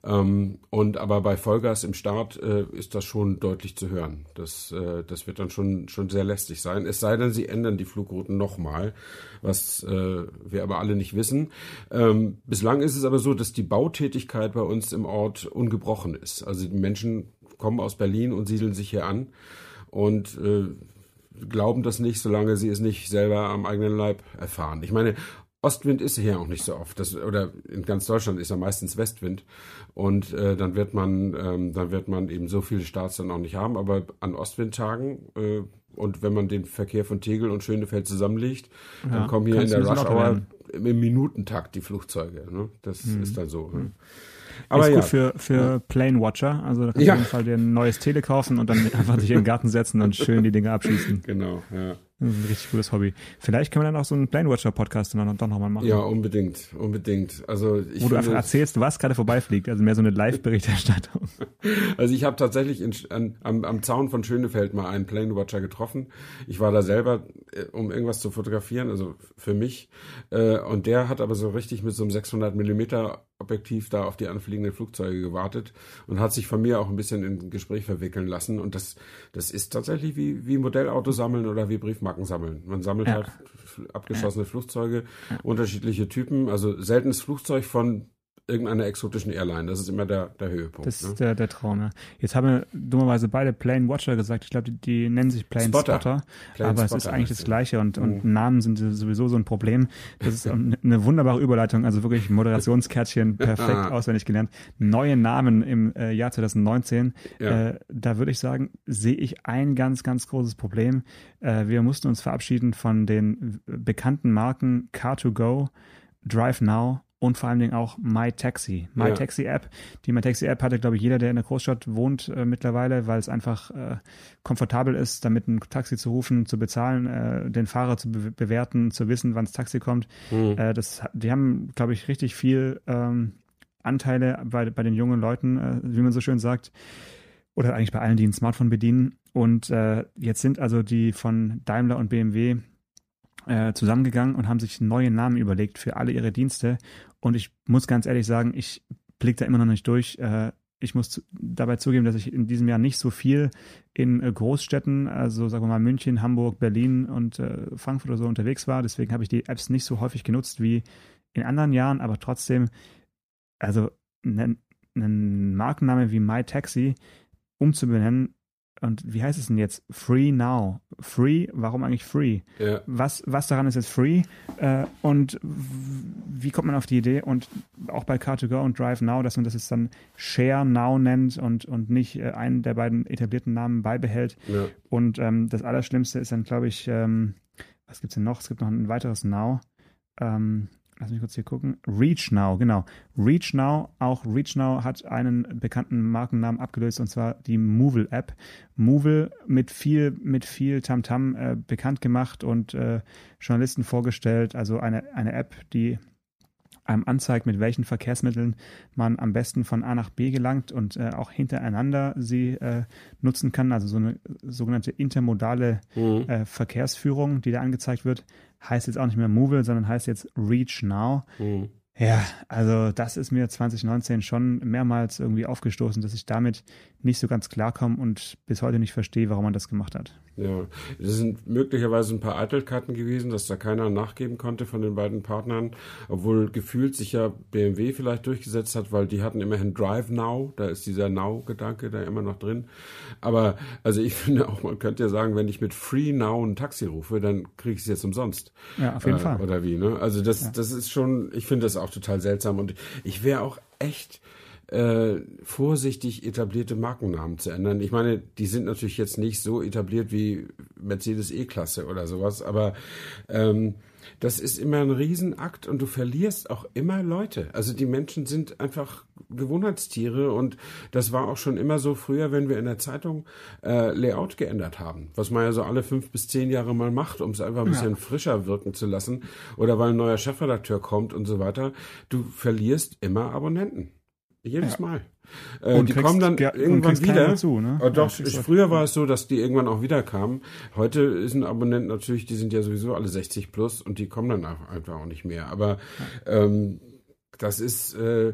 Ähm, und aber bei Vollgas im Start äh, ist das schon deutlich zu hören. Das, äh, das wird dann schon, schon sehr lästig sein. Es sei denn, sie ändern die Flugrouten nochmal, was äh, wir aber alle nicht wissen. Ähm, bislang ist es aber so, dass die Bautätigkeit bei uns im Ort ungebrochen ist. Also die Menschen kommen aus Berlin und siedeln sich hier an und äh, glauben das nicht, solange sie es nicht selber am eigenen Leib erfahren. Ich meine, Ostwind ist hier auch nicht so oft. Das, oder in ganz Deutschland ist ja meistens Westwind. Und äh, dann wird man, ähm, dann wird man eben so viele Starts dann auch nicht haben. Aber an Ostwindtagen äh, und wenn man den Verkehr von Tegel und Schönefeld zusammenlegt, ja, dann kommen hier in der Rush Hour im Minutentakt die Flugzeuge. Ne? Das mhm. ist dann so. Mhm. Aber ist ja. gut für, für Plane Watcher. Also da kannst du ja. auf jeden Fall dir ein neues Tele kaufen und dann einfach sich in den Garten setzen und schön die Dinge abschießen. Genau, ja. Ein richtig gutes Hobby. Vielleicht können wir dann auch so einen Plane Watcher Podcast dann doch nochmal machen. Ja, unbedingt, unbedingt. Also ich Wo du einfach erzählst, was gerade vorbeifliegt. Also mehr so eine Live-Berichterstattung. Also ich habe tatsächlich in, an, am, am Zaun von Schönefeld mal einen Plane Watcher getroffen. Ich war da selber, äh, um irgendwas zu fotografieren, also für mich. Äh, und der hat aber so richtig mit so einem 600 Millimeter Objektiv da auf die anfliegenden Flugzeuge gewartet und hat sich von mir auch ein bisschen in Gespräch verwickeln lassen. Und das, das ist tatsächlich wie, wie Modellauto sammeln oder wie Briefmarken sammeln. Man sammelt ja. halt abgeschossene. Flugzeuge, unterschiedliche Typen. Also seltenes Flugzeug von irgendeiner exotischen Airline. Das ist immer der, der Höhepunkt. Das ist ne? der, der Traum, ja. Jetzt haben wir dummerweise beide Plane Watcher gesagt. Ich glaube, die, die, nennen sich Plane Spotter. Spotter Plane aber Spotter es ist eigentlich das Gleiche und, und mhm. Namen sind sowieso so ein Problem. Das ist eine wunderbare Überleitung. Also wirklich Moderationskärtchen perfekt auswendig gelernt. Neue Namen im äh, Jahr 2019. Ja. Äh, da würde ich sagen, sehe ich ein ganz, ganz großes Problem. Äh, wir mussten uns verabschieden von den bekannten Marken Car2Go, Drive Now und vor allen Dingen auch MyTaxi. MyTaxi ja. App. Die MyTaxi App hatte, glaube ich, jeder, der in der Großstadt wohnt äh, mittlerweile, weil es einfach äh, komfortabel ist, damit ein Taxi zu rufen, zu bezahlen, äh, den Fahrer zu be bewerten, zu wissen, wann das Taxi kommt. Mhm. Äh, das, die haben, glaube ich, richtig viel ähm, Anteile bei, bei den jungen Leuten, äh, wie man so schön sagt. Oder eigentlich bei allen, die ein Smartphone bedienen. Und äh, jetzt sind also die von Daimler und BMW äh, zusammengegangen und haben sich neue Namen überlegt für alle ihre Dienste. Und ich muss ganz ehrlich sagen, ich blicke da immer noch nicht durch. Äh, ich muss zu, dabei zugeben, dass ich in diesem Jahr nicht so viel in äh, Großstädten, also sagen wir mal München, Hamburg, Berlin und äh, Frankfurt oder so unterwegs war. Deswegen habe ich die Apps nicht so häufig genutzt wie in anderen Jahren, aber trotzdem, also einen Markenname wie MyTaxi umzubenennen, und wie heißt es denn jetzt? Free Now. Free, warum eigentlich free? Ja. Was, was daran ist jetzt free? Äh, und wie kommt man auf die Idee? Und auch bei Car2Go und Drive Now, dass man das jetzt dann Share Now nennt und, und nicht äh, einen der beiden etablierten Namen beibehält. Ja. Und ähm, das Allerschlimmste ist dann, glaube ich, ähm, was gibt es denn noch? Es gibt noch ein weiteres Now. Ähm, lass mich kurz hier gucken. Reach Now, genau. Reach Now, auch Reach Now hat einen bekannten Markennamen abgelöst und zwar die Movil App. Movil mit viel, mit viel Tamtam -Tam, äh, bekannt gemacht und äh, Journalisten vorgestellt. Also eine, eine App, die einem anzeigt, mit welchen Verkehrsmitteln man am besten von A nach B gelangt und äh, auch hintereinander sie äh, nutzen kann. Also so eine sogenannte intermodale mhm. äh, Verkehrsführung, die da angezeigt wird heißt jetzt auch nicht mehr Movil, sondern heißt jetzt Reach Now. Mhm. Ja, also das ist mir 2019 schon mehrmals irgendwie aufgestoßen, dass ich damit nicht so ganz klarkomme und bis heute nicht verstehe, warum man das gemacht hat. Ja, das sind möglicherweise ein paar Eitelkeiten gewesen, dass da keiner nachgeben konnte von den beiden Partnern, obwohl gefühlt sich ja BMW vielleicht durchgesetzt hat, weil die hatten immerhin Drive Now, da ist dieser Now-Gedanke da immer noch drin. Aber also ich finde auch, man könnte ja sagen, wenn ich mit Free Now ein Taxi rufe, dann kriege ich es jetzt umsonst. Ja, auf jeden äh, Fall. Oder wie, ne? Also das, ja. das ist schon, ich finde das auch total seltsam und ich wäre auch echt äh, vorsichtig etablierte Markennamen zu ändern. Ich meine, die sind natürlich jetzt nicht so etabliert wie Mercedes E-Klasse oder sowas, aber ähm, das ist immer ein Riesenakt und du verlierst auch immer Leute. Also die Menschen sind einfach Gewohnheitstiere und das war auch schon immer so früher, wenn wir in der Zeitung äh, Layout geändert haben, was man ja so alle fünf bis zehn Jahre mal macht, um es einfach ein bisschen ja. frischer wirken zu lassen oder weil ein neuer Chefredakteur kommt und so weiter. Du verlierst immer Abonnenten. Jedes Ja. Mal. Äh, Und die kommen dann ge- irgendwann wieder. dazu, ne? Oh, doch, Ja, du- früher war es so, dass die irgendwann auch wieder kamen. Heute ist ein Abonnent natürlich, die sind ja sowieso alle 60 plus und die kommen dann einfach auch nicht mehr. Aber ähm, das ist äh,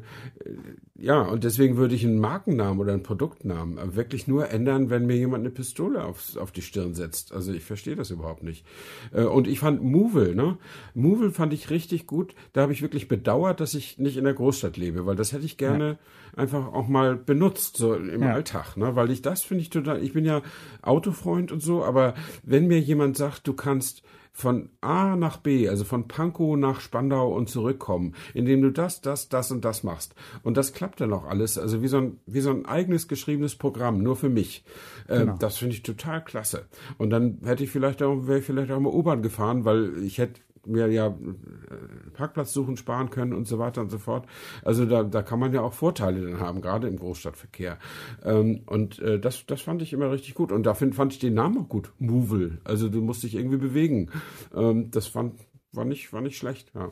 ja und deswegen würde ich einen Markennamen oder einen Produktnamen wirklich nur ändern, wenn mir jemand eine Pistole auf, auf die Stirn setzt. Also ich verstehe das überhaupt nicht. Äh, und ich fand Movil, ne? Movil fand ich richtig gut. Da habe ich wirklich bedauert, dass ich nicht in der Großstadt lebe, weil das hätte ich gerne einfach auch mal benutzt so im Ja. Alltag, ne? Weil ich das finde ich total. Ich bin ja Autofreund und so, aber wenn mir jemand sagt, du kannst von A nach B, also von Pankow nach Spandau und zurückkommen, indem du das, das, das und das machst. Und das klappt dann auch alles, also wie so ein, wie so ein eigenes geschriebenes Programm, nur für mich. Äh, Genau. Das finde ich total klasse. Und dann hätte ich vielleicht auch, wäre ich vielleicht auch mal U-Bahn gefahren, weil ich hätte mir ja äh, Parkplatz suchen, sparen können und so weiter und so fort. Also da, da kann man ja auch Vorteile dann haben, gerade im Großstadtverkehr. Ähm, und äh, das, das fand ich immer richtig gut. Und da fand ich den Namen auch gut. Movil. Also du musst dich irgendwie bewegen. Ähm, das fand, war nicht, war nicht schlecht, ja.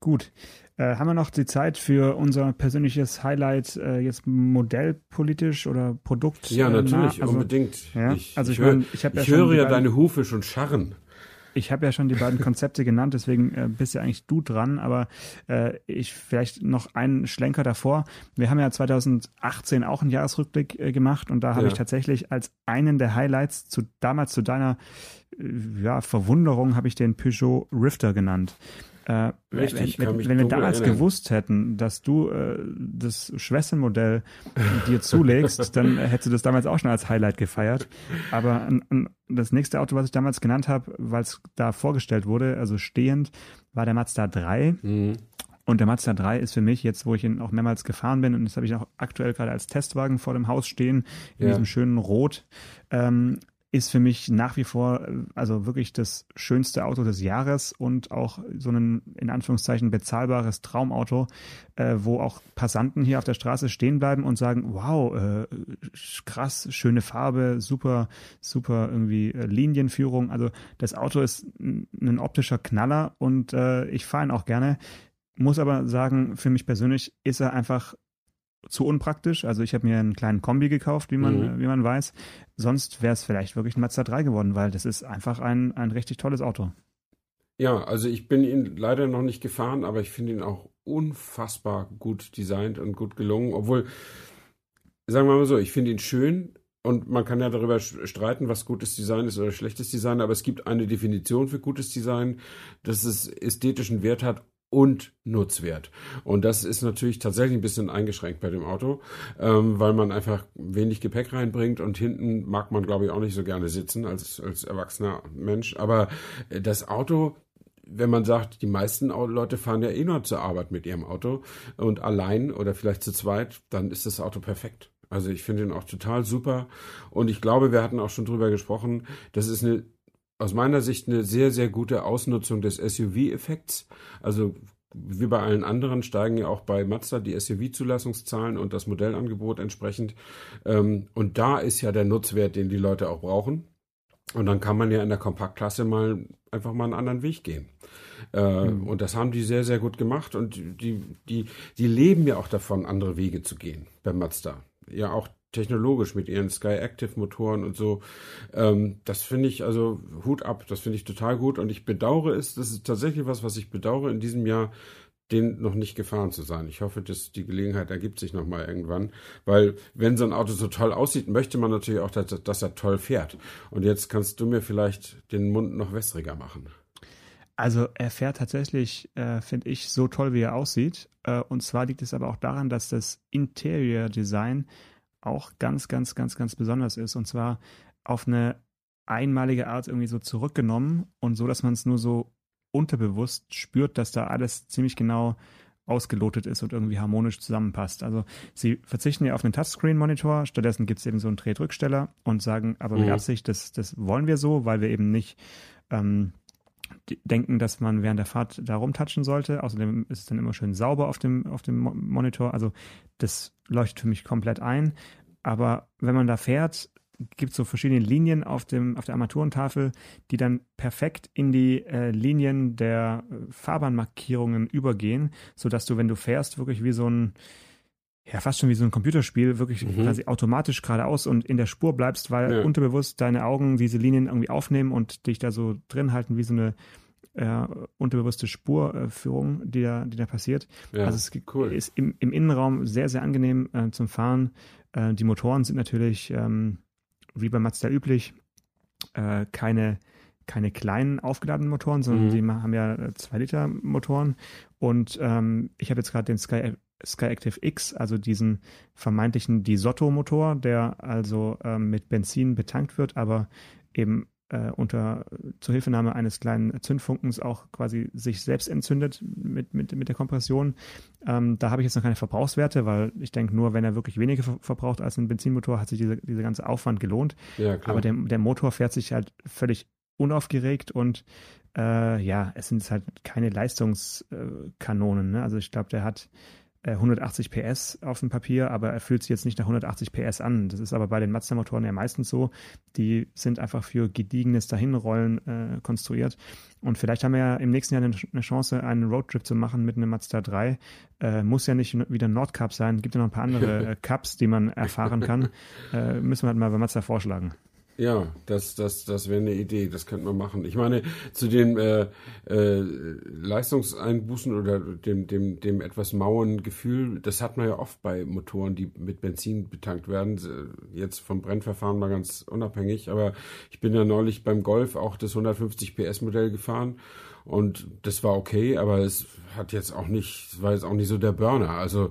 Gut. Äh, haben wir noch die Zeit für unser persönliches Highlight, äh, jetzt modellpolitisch oder Produkt? Ja, äh, natürlich? Also, unbedingt. ja, Ich, also ich, ich mein, ich ja ich schon höre ja deine Hufe schon scharren. Ich habe ja schon die beiden Konzepte genannt, deswegen äh, bist ja eigentlich du dran, aber äh, ich vielleicht noch einen Schlenker davor. Wir haben ja 2018 auch einen Jahresrückblick äh, gemacht und da habe Ja. ich tatsächlich als einen der Highlights zu damals zu deiner äh, ja, Verwunderung habe ich den Peugeot Rifter genannt. Äh, Richtig, ich wenn, wenn, wenn wir damals erinnern. gewusst hätten, dass du äh, das Schwestermodell dir zulegst, dann hättest du das damals auch schon als Highlight gefeiert. Aber an, an das nächste Auto, was ich damals genannt habe, weil es da vorgestellt wurde, also stehend, war der Mazda 3. Mhm. Und der Mazda 3 ist für mich jetzt, wo ich ihn auch mehrmals gefahren bin, und das habe ich auch aktuell gerade als Testwagen vor dem Haus stehen, in Ja. diesem schönen Rot, ähm, ist für mich nach wie vor also wirklich das schönste Auto des Jahres und auch so ein in Anführungszeichen bezahlbares Traumauto, äh, wo auch Passanten hier auf der Straße stehen bleiben und sagen, wow, äh, krass, schöne Farbe, super, super irgendwie äh, Linienführung. Also das Auto ist ein optischer Knaller und äh, ich fahre ihn auch gerne. Muss aber sagen, für mich persönlich ist er einfach zu unpraktisch. Also ich habe mir einen kleinen Kombi gekauft, wie man, Mhm. wie man weiß. Sonst wäre es vielleicht wirklich ein Mazda 3 geworden, weil das ist einfach ein, ein richtig tolles Auto. Ja, also ich bin ihn leider noch nicht gefahren, aber ich finde ihn auch unfassbar gut designt und gut gelungen. Obwohl, sagen wir mal so, ich finde ihn schön und man kann ja darüber streiten, was gutes Design ist oder schlechtes Design, aber es gibt eine Definition für gutes Design, dass es ästhetischen Wert hat und Nutzwert. Und das ist natürlich tatsächlich ein bisschen eingeschränkt bei dem Auto, ähm, weil man einfach wenig Gepäck reinbringt und hinten mag man, glaube ich, auch nicht so gerne sitzen als, als erwachsener Mensch. Aber äh, das Auto wenn man sagt, die meisten Leute fahren ja eh nur zur Arbeit mit ihrem Auto und allein oder vielleicht zu zweit, dann ist das Auto perfekt. Also ich finde ihn auch total super und ich glaube, wir hatten auch schon drüber gesprochen, das ist eine aus meiner Sicht eine sehr, sehr gute Ausnutzung des SUV-Effekts. Also wie bei allen anderen steigen ja auch bei Mazda die SUV-Zulassungszahlen und das Modellangebot entsprechend. Ähm, Und da ist ja der Nutzwert, den die Leute auch brauchen. Und dann kann man ja in der Kompaktklasse mal einfach mal einen anderen Weg gehen. Äh, Mhm. Und das haben die sehr, sehr gut gemacht. Und die, die, die leben ja auch davon, andere Wege zu gehen bei Mazda. Ja, auch technologisch mit ihren Sky Active Motoren und so. Ähm, das finde ich also Hut ab. Das finde ich total gut. Und ich bedauere es. Das ist tatsächlich was, was ich bedauere in diesem Jahr den noch nicht gefahren zu sein. Ich hoffe, dass die Gelegenheit ergibt sich noch mal irgendwann, weil wenn so ein Auto so toll aussieht, möchte man natürlich auch, dass, dass er toll fährt. Und jetzt kannst du mir vielleicht den Mund noch wässriger machen. Also er fährt tatsächlich, äh, finde ich, so toll, wie er aussieht. Äh, und zwar liegt es aber auch daran, dass das Interior Design auch ganz, ganz, ganz, ganz besonders ist. Und zwar auf eine einmalige Art irgendwie so zurückgenommen und so, dass man es nur so unterbewusst spürt, dass da alles ziemlich genau ausgelotet ist und irgendwie harmonisch zusammenpasst. Also sie verzichten ja auf einen Touchscreen-Monitor, stattdessen gibt es eben so einen Drehdrücksteller und sagen aber mit Mhm. Absicht, das, das wollen wir so, weil wir eben nicht ähm, denken, dass man während der Fahrt da rumtatschen sollte. Außerdem ist es dann immer schön sauber auf dem, auf dem Mo- Monitor. Also das leuchtet für mich komplett ein. Aber wenn man da fährt, gibt so verschiedene Linien auf, dem, auf der Armaturentafel, die dann perfekt in die äh, Linien der äh, Fahrbahnmarkierungen übergehen, sodass du, wenn du fährst, wirklich wie so ein, ja, fast schon wie so ein Computerspiel, wirklich mhm. quasi automatisch geradeaus und in der Spur bleibst, weil ja. unterbewusst deine Augen diese Linien irgendwie aufnehmen und dich da so drin halten, wie so eine äh, unterbewusste Spurführung, die da, die da passiert. Ja, also es cool. ist im, im Innenraum sehr, sehr angenehm äh, zum Fahren. Äh, die Motoren sind natürlich ähm, wie bei Mazda üblich, äh, keine, keine kleinen aufgeladenen Motoren, sondern mhm. die haben ja 2-Liter-Motoren. Äh, Und ähm, ich habe jetzt gerade den Sky, Sky Active X, also diesen vermeintlichen Disotto-Motor, der also ähm, mit Benzin betankt wird, aber eben äh, unter Zuhilfenahme eines kleinen Zündfunkens auch quasi sich selbst entzündet mit, mit, mit der Kompression. Ähm, da habe ich jetzt noch keine Verbrauchswerte, weil ich denke, nur wenn er wirklich weniger verbraucht als ein Benzinmotor, hat sich diese, dieser ganze Aufwand gelohnt. Ja, klar. Aber der, der Motor fährt sich halt völlig unaufgeregt und äh, ja, es sind halt keine Leistungskanonen. Ne? Also ich glaube, der hat 180 äh, PS auf dem Papier, aber er fühlt sich jetzt nicht nach 180 PS an. Das ist aber bei den Mazda-Motoren ja meistens so. Die sind einfach für gediegenes Dahinrollen äh, konstruiert. Und vielleicht haben wir ja im nächsten Jahr eine, eine Chance, einen Roadtrip zu machen mit einem Mazda 3. Äh, muss ja nicht wieder Nordcup sein. Gibt ja noch ein paar andere äh, Cups, die man erfahren kann. Äh, müssen wir halt mal bei Mazda vorschlagen. Ja, das, das, das wäre eine Idee, das könnte man machen. Ich meine, zu den äh, äh, Leistungseinbußen oder dem, dem, dem etwas mauen Gefühl, das hat man ja oft bei Motoren, die mit Benzin betankt werden. Jetzt vom Brennverfahren mal ganz unabhängig, aber ich bin ja neulich beim Golf auch das 150 PS Modell gefahren und das war okay, aber es hat jetzt auch nicht, es war jetzt auch nicht so der Burner. Also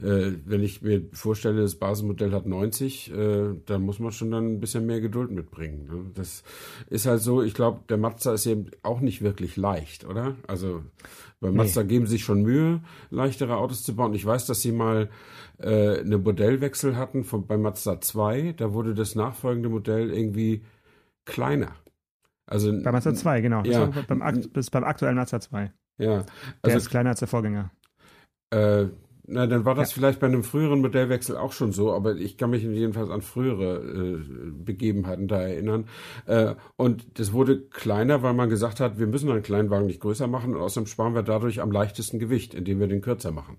äh, wenn ich mir vorstelle, das Basismodell hat 90, äh, dann muss man schon dann ein bisschen mehr Geduld mitbringen. Ne? Das ist halt so, ich glaube, der Mazda ist eben auch nicht wirklich leicht, oder? Also bei Mazda nee. geben sie sich schon Mühe, leichtere Autos zu bauen. Ich weiß, dass sie mal äh, eine Modellwechsel hatten von, bei Mazda 2. Da wurde das nachfolgende Modell irgendwie kleiner. Also, bei Mazda 2, genau. Ja. Das, beim, das beim aktuellen Mazda 2. Ja. Also, der ist kleiner als der Vorgänger. Äh, na, dann war das ja. vielleicht bei einem früheren Modellwechsel auch schon so, aber ich kann mich jedenfalls an frühere äh, Begebenheiten da erinnern. Äh, und das wurde kleiner, weil man gesagt hat, wir müssen einen Kleinwagen nicht größer machen und außerdem sparen wir dadurch am leichtesten Gewicht, indem wir den kürzer machen.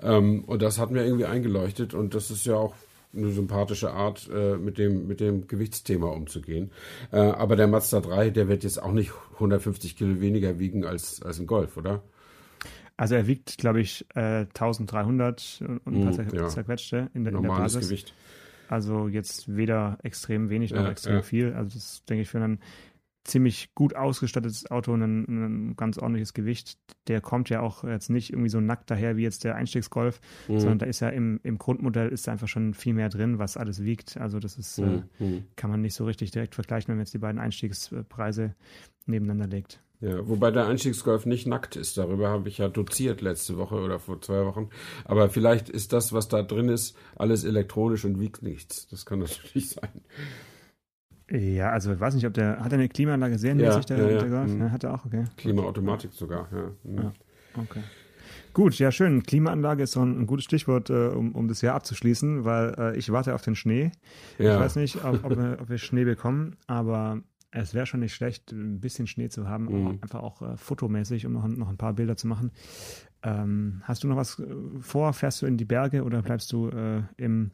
Ähm, und das hat mir irgendwie eingeleuchtet und das ist ja auch eine sympathische Art, äh, mit, dem, mit dem Gewichtsthema umzugehen. Äh, aber der Mazda 3, der wird jetzt auch nicht 150 Kilo weniger wiegen als, als ein Golf, oder? Also er wiegt, glaube ich, äh, 1300 und ein paar mm, ja. zerquetschte in der, in der Basis. Gewicht. Also jetzt weder extrem wenig noch ja, extrem ja. viel. Also das denke ich für einen ziemlich gut ausgestattetes Auto, ein, ein, ganz ordentliches Gewicht. Der kommt ja auch jetzt nicht irgendwie so nackt daher wie jetzt der Einstiegsgolf, mhm. sondern da ist ja im, im Grundmodell ist einfach schon viel mehr drin, was alles wiegt. Also das ist, mhm. äh, mhm. kann man nicht so richtig direkt vergleichen, wenn man jetzt die beiden Einstiegspreise nebeneinander legt. Ja, wobei der Einstiegsgolf nicht nackt ist. Darüber habe ich ja doziert letzte Woche oder vor zwei Wochen. Aber vielleicht ist das, was da drin ist, alles elektronisch und wiegt nichts. Das kann natürlich sein. Ja, also ich weiß nicht, ob der, hat er eine Klimaanlage serienmäßig, ja, der, ja, der Golf? Mhm. Ja, hat er auch, okay. Klimaautomatik sogar, ja. Mhm. ja. Okay. Gut, ja schön. Klimaanlage ist so ein, ein gutes Stichwort, äh, um, um das Jahr abzuschließen, weil äh, ich warte auf den Schnee. Ja. Ich weiß nicht, ob, ob, wir, ob wir Schnee bekommen, aber es wäre schon nicht schlecht, ein bisschen Schnee zu haben, mhm. einfach auch äh, fotomäßig, um noch, noch ein paar Bilder zu machen. Ähm, hast du noch was äh, vor? Fährst du in die Berge oder bleibst du äh, im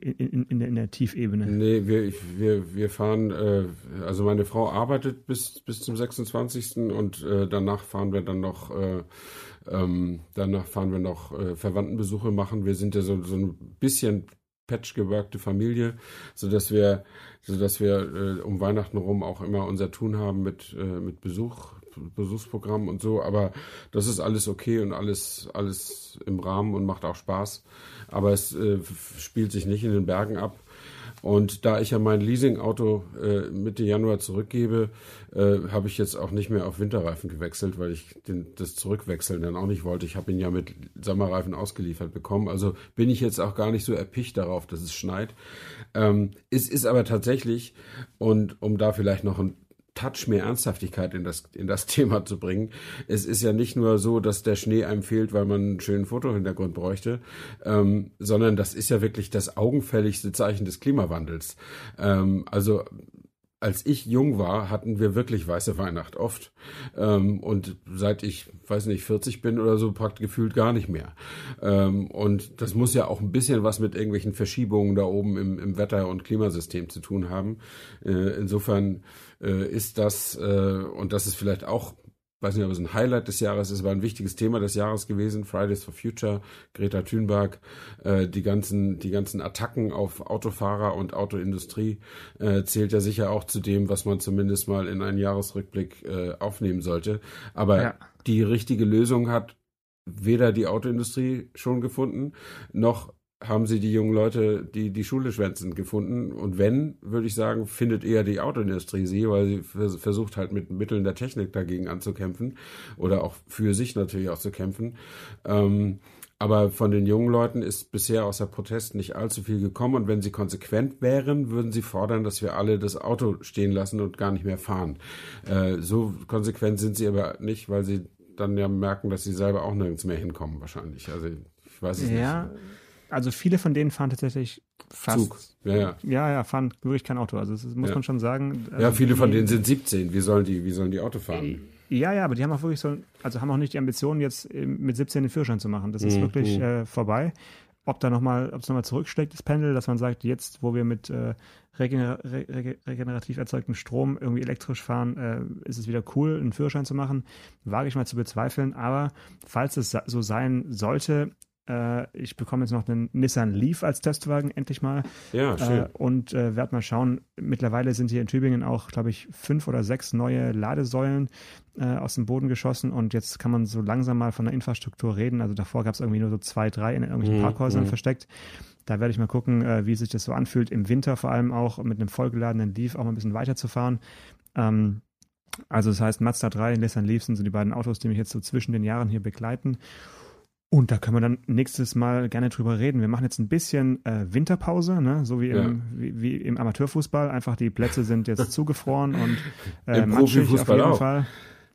in, in, der, in der Tiefebene? Nee, wir, wir, wir fahren, äh, also meine Frau arbeitet bis, bis zum 26. und äh, danach fahren wir dann noch, äh, ähm, danach fahren wir noch äh, Verwandtenbesuche machen. Wir sind ja so, so ein bisschen patchgeworkte Familie, so dass wir, so wir äh, um Weihnachten rum auch immer unser Tun haben mit, äh, mit Besuch, Besuchsprogramm und so, aber das ist alles okay und alles, alles im Rahmen und macht auch Spaß aber es äh, spielt sich nicht in den Bergen ab. Und da ich ja mein Leasingauto äh, Mitte Januar zurückgebe, äh, habe ich jetzt auch nicht mehr auf Winterreifen gewechselt, weil ich den, das Zurückwechseln dann auch nicht wollte. Ich habe ihn ja mit Sommerreifen ausgeliefert bekommen. Also bin ich jetzt auch gar nicht so erpicht darauf, dass es schneit. Ähm, es ist aber tatsächlich, und um da vielleicht noch ein Touch mehr Ernsthaftigkeit in das, in das Thema zu bringen. Es ist ja nicht nur so, dass der Schnee einem fehlt, weil man einen schönen Fotohintergrund bräuchte, ähm, sondern das ist ja wirklich das augenfälligste Zeichen des Klimawandels. Ähm, also als ich jung war, hatten wir wirklich weiße Weihnacht oft. Ähm, und seit ich, weiß nicht, 40 bin oder so, praktisch gefühlt gar nicht mehr. Ähm, und das muss ja auch ein bisschen was mit irgendwelchen Verschiebungen da oben im, im Wetter- und Klimasystem zu tun haben. Äh, insofern äh, ist das, äh, und das ist vielleicht auch weiß nicht, ob es ein Highlight des Jahres ist, war ein wichtiges Thema des Jahres gewesen. Fridays for Future, Greta Thunberg, äh, die ganzen, die ganzen Attacken auf Autofahrer und Autoindustrie äh, zählt ja sicher auch zu dem, was man zumindest mal in einen Jahresrückblick äh, aufnehmen sollte. Aber ja. die richtige Lösung hat weder die Autoindustrie schon gefunden, noch haben sie die jungen Leute, die die Schule schwänzen, gefunden. Und wenn, würde ich sagen, findet eher die Autoindustrie sie, weil sie versucht halt mit Mitteln der Technik dagegen anzukämpfen oder auch für sich natürlich auch zu kämpfen. Ähm, aber von den jungen Leuten ist bisher aus der Protest nicht allzu viel gekommen. Und wenn sie konsequent wären, würden sie fordern, dass wir alle das Auto stehen lassen und gar nicht mehr fahren. Äh, so konsequent sind sie aber nicht, weil sie dann ja merken, dass sie selber auch nirgends mehr hinkommen wahrscheinlich. Also ich weiß es ja. nicht also viele von denen fahren tatsächlich fast. Zug. Ja, ja. Ja, ja, fahren wirklich kein Auto. Also das muss ja. man schon sagen. Ja, viele von denen sind 17. Wie sollen die, wie sollen die Auto fahren? Ja, ja, aber die haben auch wirklich so, also haben auch nicht die Ambition, jetzt mit 17 den Führerschein zu machen. Das ist mhm. wirklich mhm. äh, vorbei. Ob da nochmal, ob es nochmal zurückschlägt, das Pendel, dass man sagt, jetzt, wo wir mit äh, regener re regenerativ erzeugtem Strom irgendwie elektrisch fahren, äh, ist es wieder cool, einen Führerschein zu machen. Wage ich mal zu bezweifeln. Aber falls es so sein sollte, äh, ich bekomme jetzt noch einen Nissan Leaf als Testwagen, endlich mal. Ja, schön. Äh, und äh, werde mal schauen. Mittlerweile sind hier in Tübingen auch, glaube ich, fünf oder sechs neue Ladesäulen äh, aus dem Boden geschossen. Und jetzt kann man so langsam mal von der Infrastruktur reden. Also davor gab es irgendwie nur so zwei, drei in irgendwelchen mhm. Parkhäusern mhm. versteckt. Da werde ich mal gucken, äh, wie sich das so anfühlt. Im Winter vor allem auch mit einem vollgeladenen Leaf auch mal ein bisschen weiterzufahren. Ähm, also das heißt, Mazda 3 und Nissan Leaf sind so die beiden Autos, die mich jetzt so zwischen den Jahren hier begleiten. Und da können wir dann nächstes Mal gerne drüber reden. Wir machen jetzt ein bisschen äh, Winterpause, ne? so wie im, ja. wie, wie, im Amateurfußball. Einfach die Plätze sind jetzt zugefroren und äh, Im Profifußball auf jeden auch. Fall.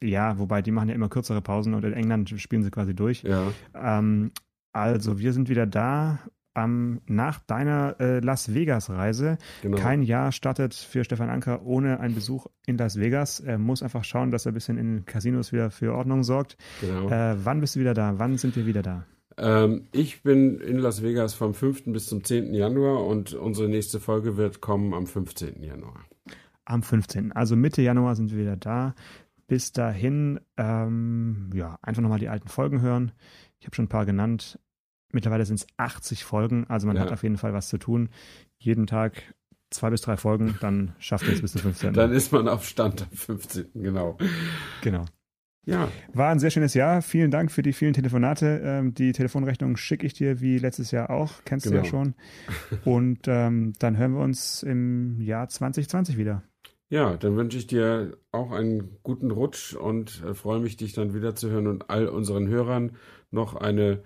Ja, wobei die machen ja immer kürzere Pausen und in England spielen sie quasi durch. Ja. Ähm, also wir sind wieder da ähm, nach deiner äh, Las Vegas-Reise. Genau. Kein Jahr startet für Stefan Anker ohne einen Besuch in Las Vegas. Er muss einfach schauen, dass er ein bisschen in den Casinos wieder für Ordnung sorgt. Genau. Äh, wann bist du wieder da? Wann sind wir wieder da? Ähm, ich bin in Las Vegas vom 5. bis zum 10. Januar und unsere nächste Folge wird kommen am 15. Januar. Am 15. Also Mitte Januar sind wir wieder da. Bis dahin, ähm, ja, einfach nochmal die alten Folgen hören. Ich habe schon ein paar genannt. Mittlerweile sind es 80 Folgen, also man ja. hat auf jeden Fall was zu tun. Jeden Tag zwei bis drei Folgen, dann schafft er es bis zum 15. dann ist man auf Stand am 15. Genau. Genau. Ja. War ein sehr schönes Jahr. Vielen Dank für die vielen Telefonate. Ähm, die Telefonrechnung schicke ich dir wie letztes Jahr auch. Kennst genau. du ja genau. schon. Und ähm, dann hören wir uns im Jahr 2020 wieder. Ja, dann wünsche ich dir auch einen guten Rutsch und äh, freue mich, dich dann wieder zu hören und all unseren Hörern noch eine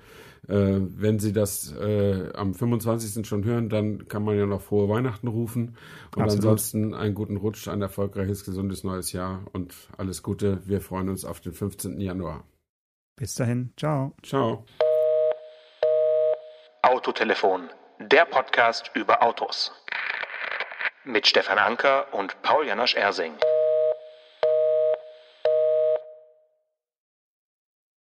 äh, wenn Sie das äh, am 25. schon hören, dann kann man ja noch frohe Weihnachten rufen. Und Absolut. ansonsten einen guten Rutsch, ein erfolgreiches, gesundes neues Jahr und alles Gute. Wir freuen uns auf den 15. Januar. Bis dahin. Ciao. Ciao. Autotelefon, der Podcast über Autos. Mit Stefan Anker und Paul Janosch Ersing.